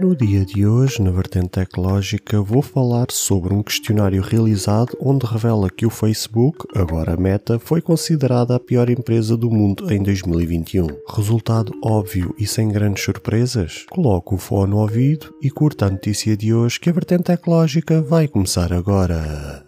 No dia de hoje, na vertente tecnológica, vou falar sobre um questionário realizado onde revela que o Facebook, agora Meta, foi considerada a pior empresa do mundo em 2021. Resultado óbvio e sem grandes surpresas? Coloco o fone no ouvido e curta a notícia de hoje que a vertente tecnológica vai começar agora.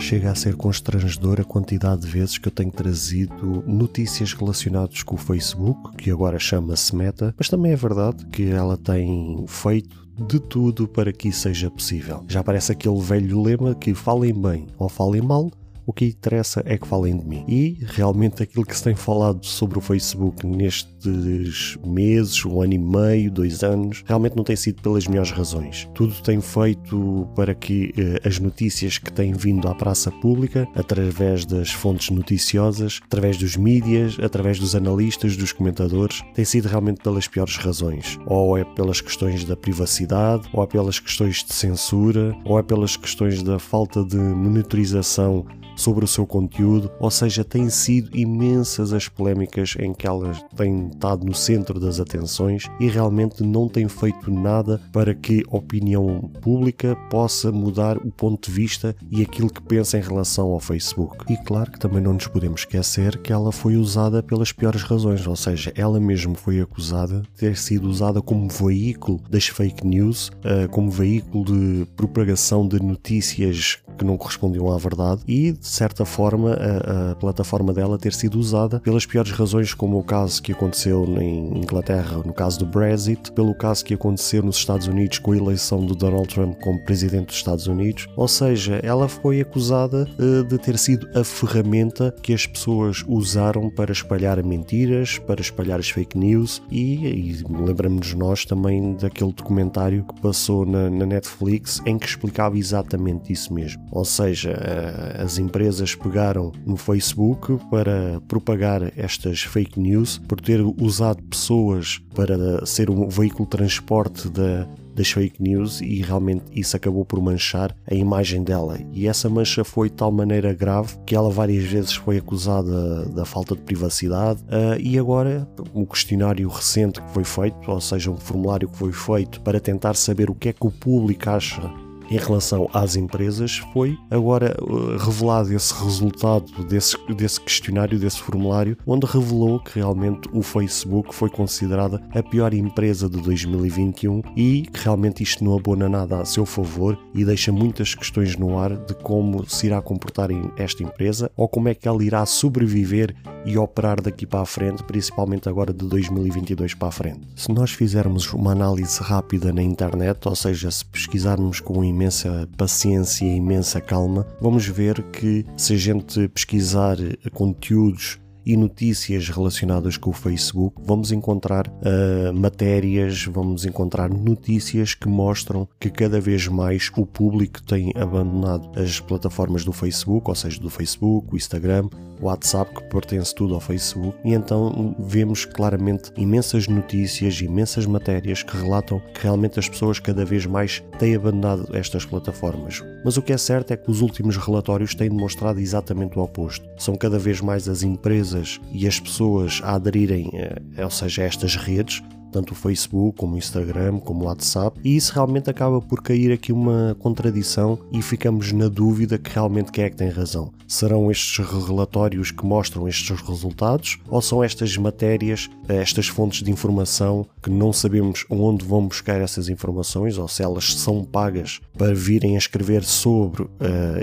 Chega a ser constrangedor a quantidade de vezes que eu tenho trazido notícias relacionadas com o Facebook, que agora chama-se Meta, mas também é verdade que ela tem feito de tudo para que isso seja possível. Já parece aquele velho lema que falem bem ou falem mal, o que interessa é que falem de mim. E realmente aquilo que se tem falado sobre o Facebook nestes meses, um ano e meio, dois anos, realmente não tem sido pelas melhores razões. Tudo tem feito para que eh, as notícias que têm vindo à praça pública, através das fontes noticiosas, através dos mídias, através dos analistas, dos comentadores, tem sido realmente pelas piores razões. Ou é pelas questões da privacidade, ou é pelas questões de censura, ou é pelas questões da falta de monitorização sobre o seu conteúdo, ou seja, têm sido imensas as polémicas em que elas têm estado no centro das atenções e realmente não têm feito nada para que a opinião pública possa mudar o ponto de vista e aquilo que pensa em relação ao Facebook. E claro que também não nos podemos esquecer que ela foi usada pelas piores razões, ou seja, ela mesmo foi acusada de ter sido usada como veículo das fake news, eh, como veículo de propagação de notícias que não correspondiam à verdade e, de certa forma, a, a, plataforma dela ter sido usada pelas piores razões, como o caso que aconteceu em Inglaterra, no caso do Brexit, pelo caso que aconteceu nos Estados Unidos com a eleição de Donald Trump como presidente dos Estados Unidos. Ou seja, ela foi acusada uh, de ter sido a ferramenta que as pessoas usaram para espalhar mentiras, para espalhar as fake news e, e lembramos-nos nós também daquele documentário que passou na, na Netflix em que explicava exatamente isso mesmo. Ou seja, eh, as empresas pegaram no Facebook para propagar estas fake news, por ter usado pessoas para ser um veículo de transporte da, das fake news e realmente isso acabou por manchar a imagem dela. E essa mancha foi de tal maneira grave que ela várias vezes foi acusada da falta de privacidade uh, e agora um questionário recente que foi feito, ou seja, um formulário que foi feito para tentar saber o que é que o público acha em relação às empresas, foi agora uh, revelado esse resultado desse, desse questionário, desse formulário, onde revelou que realmente o Facebook foi considerada a pior empresa de 2021 e que realmente isto não abona nada a seu favor e deixa muitas questões no ar de como se irá comportar esta empresa ou como é que ela irá sobreviver e operar daqui para a frente, principalmente agora de 2022 para a frente. Se nós fizermos uma análise rápida na internet, ou seja, se pesquisarmos com imensa paciência e imensa calma, vamos ver que se a gente pesquisar conteúdos e notícias relacionadas com o Facebook, vamos encontrar uh, matérias, vamos encontrar notícias que mostram que cada vez mais o público tem abandonado as plataformas do Facebook, ou seja, do Facebook, o Instagram, o WhatsApp, que pertence tudo ao Facebook, e então vemos claramente imensas notícias, imensas matérias que relatam que realmente as pessoas cada vez mais têm abandonado estas plataformas. Mas o que é certo é que os últimos relatórios têm demonstrado exatamente o oposto. São cada vez mais as empresas e as pessoas a aderirem, eh, ou seja, a estas redes, tanto o Facebook como o Instagram, como o WhatsApp, e isso realmente acaba por cair aqui uma contradição e ficamos na dúvida que realmente quem é que tem razão. Serão estes relatórios que mostram estes resultados ou são estas matérias, estas fontes de informação que não sabemos onde vão buscar essas informações ou se elas são pagas para virem a escrever sobre uh,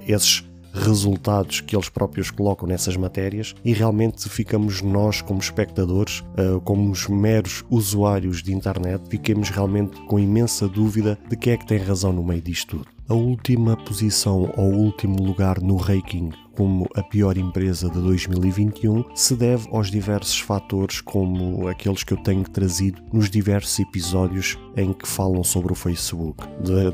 esses resultados que eles próprios colocam nessas matérias e realmente ficamos nós, como espectadores, uh, como os meros usuários de internet, ficamos realmente com imensa dúvida de quem é que tem razão no meio disto tudo. A última posição ou último lugar no ranking como a pior empresa de 2021 se deve aos diversos fatores, como aqueles que eu tenho trazido nos diversos episódios em que falam sobre o Facebook,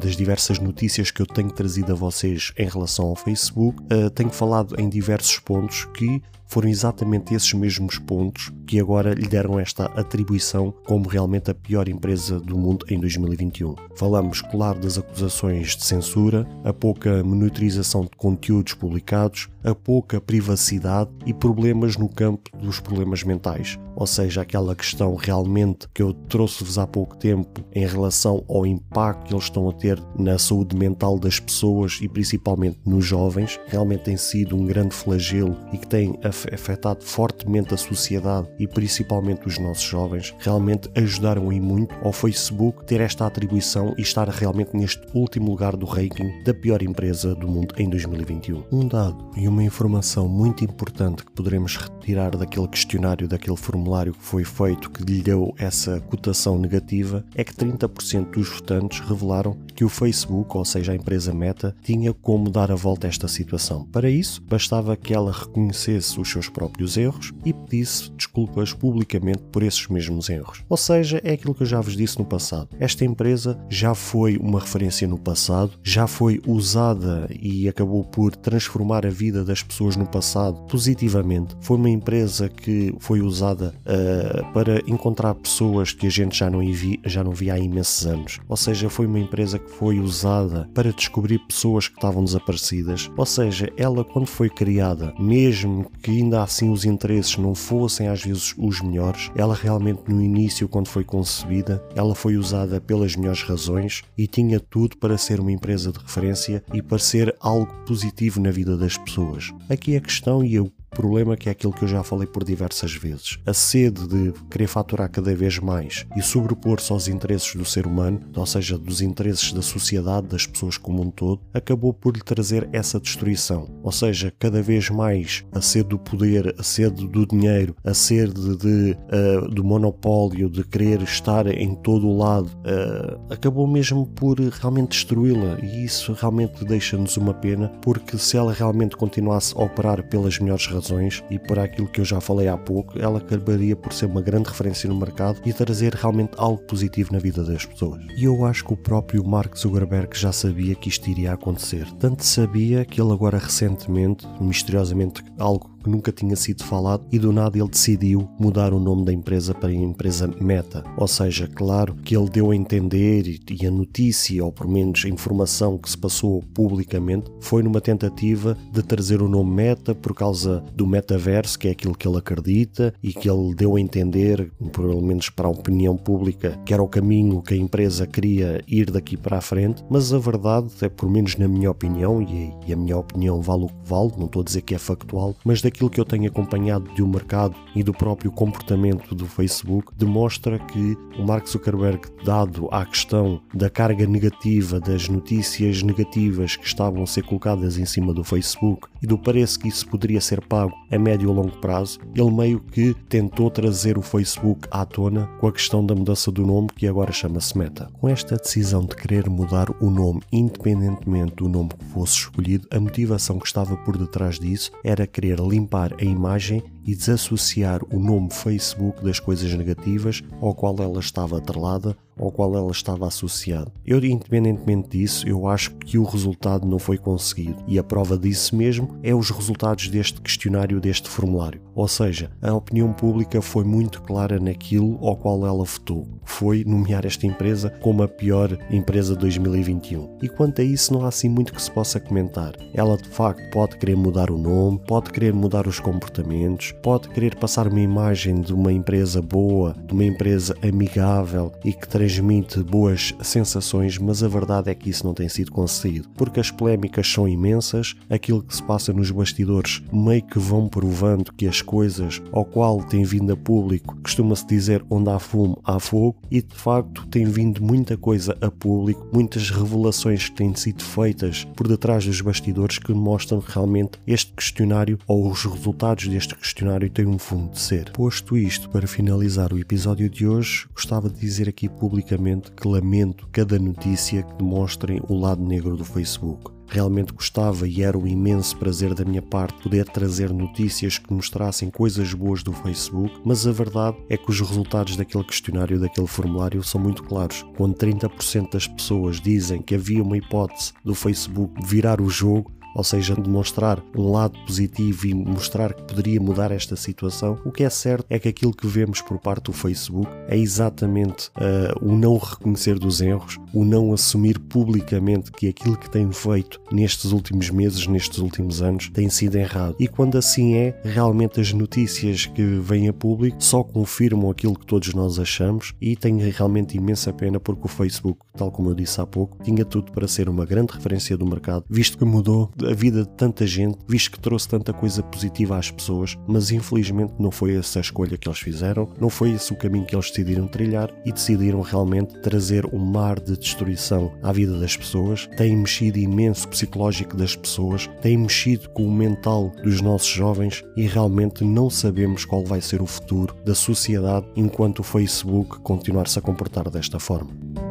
das diversas notícias que eu tenho trazido a vocês em relação ao Facebook. Uh, tenho falado em diversos pontos que foram exatamente esses mesmos pontos que agora lhe deram esta atribuição como realmente a pior empresa do mundo em 2021. Falamos, claro, das acusações de censura, a pouca monitorização de conteúdos publicados, a pouca privacidade e problemas no campo dos problemas mentais, ou seja, aquela questão realmente que eu trouxe-vos há pouco tempo em relação ao impacto que eles estão a ter na saúde mental das pessoas e principalmente nos jovens, realmente tem sido um grande flagelo e que tem afetado fortemente a sociedade e principalmente os nossos jovens, realmente ajudaram em muito ao Facebook ter esta atribuição e estar realmente neste último lugar do ranking da pior empresa do mundo em 2021. Um dado e uma informação muito importante que poderemos retirar daquele questionário, daquele formulário que foi feito que lhe deu essa cotação negativa é que 30% dos votantes revelaram que o Facebook, ou seja, a empresa Meta, tinha como dar a volta a esta situação. Para isso, bastava que ela reconhecesse os seus próprios erros e pedisse desculpas publicamente por esses mesmos erros. Ou seja, é aquilo que eu já vos disse no passado. Esta empresa já foi uma referência no passado, já foi usada e acabou por transformar a vida das pessoas no passado positivamente. Foi uma empresa que foi usada uh, para encontrar pessoas que a gente já não, via, já não via há imensos anos. Ou seja, foi uma empresa que foi usada para descobrir pessoas que estavam desaparecidas. Ou seja, ela quando foi criada, mesmo que ainda assim os interesses não fossem às vezes os melhores, ela realmente no início, quando foi concebida, ela foi usada pelas melhores razões e tinha tudo para ser uma empresa de referência e para ser algo positivo na vida das pessoas. Aqui a questão, e eu problema que é aquilo que eu já falei por diversas vezes. A sede de querer faturar cada vez mais e sobrepor-se aos interesses do ser humano, ou seja, dos interesses da sociedade, das pessoas como um todo, acabou por lhe trazer essa destruição. Ou seja, cada vez mais a sede do poder, a sede do dinheiro, a sede de, uh, do monopólio, de querer estar em todo o lado, uh, acabou mesmo por realmente destruí-la e isso realmente deixa-nos uma pena porque se ela realmente continuasse a operar pelas melhores razões razões e por aquilo que eu já falei há pouco, ela acabaria por ser uma grande referência no mercado e trazer realmente algo positivo na vida das pessoas. E eu acho que o próprio Mark Zuckerberg já sabia que isto iria acontecer. Tanto sabia que ele agora recentemente, misteriosamente, algo que nunca tinha sido falado e do nada ele decidiu mudar o nome da empresa para a empresa Meta. Ou seja, claro que ele deu a entender e a notícia, ou pelo menos a informação que se passou publicamente, foi numa tentativa de trazer o nome Meta por causa do metaverso, que é aquilo que ele acredita e que ele deu a entender, pelo menos para a opinião pública, que era o caminho que a empresa queria ir daqui para a frente. Mas a verdade, é por menos na minha opinião, e a minha opinião vale o que vale, não estou a dizer que é factual, mas daquilo que eu tenho acompanhado do mercado e do próprio comportamento do Facebook, demonstra que o Mark Zuckerberg, dado à questão da carga negativa, das notícias negativas que estavam a ser colocadas em cima do Facebook e do preço que isso poderia ser pago a médio e longo prazo, ele meio que tentou trazer o Facebook à tona com a questão da mudança do nome que agora chama-se Meta. Com esta decisão de querer mudar o nome, independentemente do nome que fosse escolhido, a motivação que estava por detrás disso era querer limpar limpar a imagem e desassociar o nome Facebook das coisas negativas ao qual ela estava atrelada ao qual ela estava associada. Eu, independentemente disso, eu acho que o resultado não foi conseguido e a prova disso mesmo é os resultados deste questionário, deste formulário. Ou seja, a opinião pública foi muito clara naquilo ao qual ela votou, foi nomear esta empresa como a pior empresa de 2021. E quanto a isso, não há assim muito que se possa comentar. Ela de facto pode querer mudar o nome, pode querer mudar os comportamentos, pode querer passar uma imagem de uma empresa boa, de uma empresa amigável e que transmite boas sensações, mas a verdade é que isso não tem sido conseguido, porque as polémicas são imensas, aquilo que se passa nos bastidores meio que vão provando que as coisas ao qual tem vindo a público costuma-se dizer onde há fumo há fogo e de facto tem vindo muita coisa a público, muitas revelações que têm sido feitas por detrás dos bastidores que mostram realmente este questionário ou os resultados deste questionário questionário tem um fundo de ser. Posto isto, para finalizar o episódio de hoje, gostava de dizer aqui publicamente que lamento cada notícia que demonstrem o lado negro do Facebook. Realmente gostava e era um imenso prazer da minha parte poder trazer notícias que mostrassem coisas boas do Facebook, mas a verdade é que os resultados daquele questionário, daquele formulário, são muito claros. Quando 30% das pessoas dizem que havia uma hipótese do Facebook virar o jogo, ou seja, demonstrar um lado positivo e mostrar que poderia mudar esta situação, o que é certo é que aquilo que vemos por parte do Facebook é exatamente uh, o não reconhecer dos erros, o não assumir publicamente que aquilo que tem feito nestes últimos meses, nestes últimos anos, tem sido errado. E quando assim é, realmente as notícias que vêm a público só confirmam aquilo que todos nós achamos e tem realmente imensa pena porque o Facebook, tal como eu disse há pouco, tinha tudo para ser uma grande referência do mercado, visto que mudou a vida de tanta gente, visto que trouxe tanta coisa positiva às pessoas, mas infelizmente não foi essa a escolha que eles fizeram, não foi esse o caminho que eles decidiram trilhar e decidiram realmente trazer um mar de destruição à vida das pessoas, tem mexido imenso psicológico das pessoas, tem mexido com o mental dos nossos jovens e realmente não sabemos qual vai ser o futuro da sociedade enquanto o Facebook continuar-se a comportar desta forma.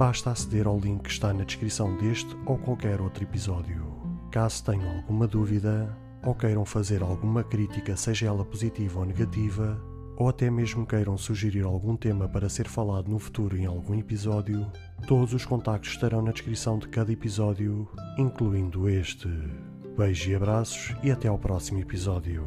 basta aceder ao link que está na descrição deste ou qualquer outro episódio. Caso tenham alguma dúvida ou queiram fazer alguma crítica, seja ela positiva ou negativa, ou até mesmo queiram sugerir algum tema para ser falado no futuro em algum episódio, todos os contactos estarão na descrição de cada episódio, incluindo este. Beijos e abraços e até ao próximo episódio.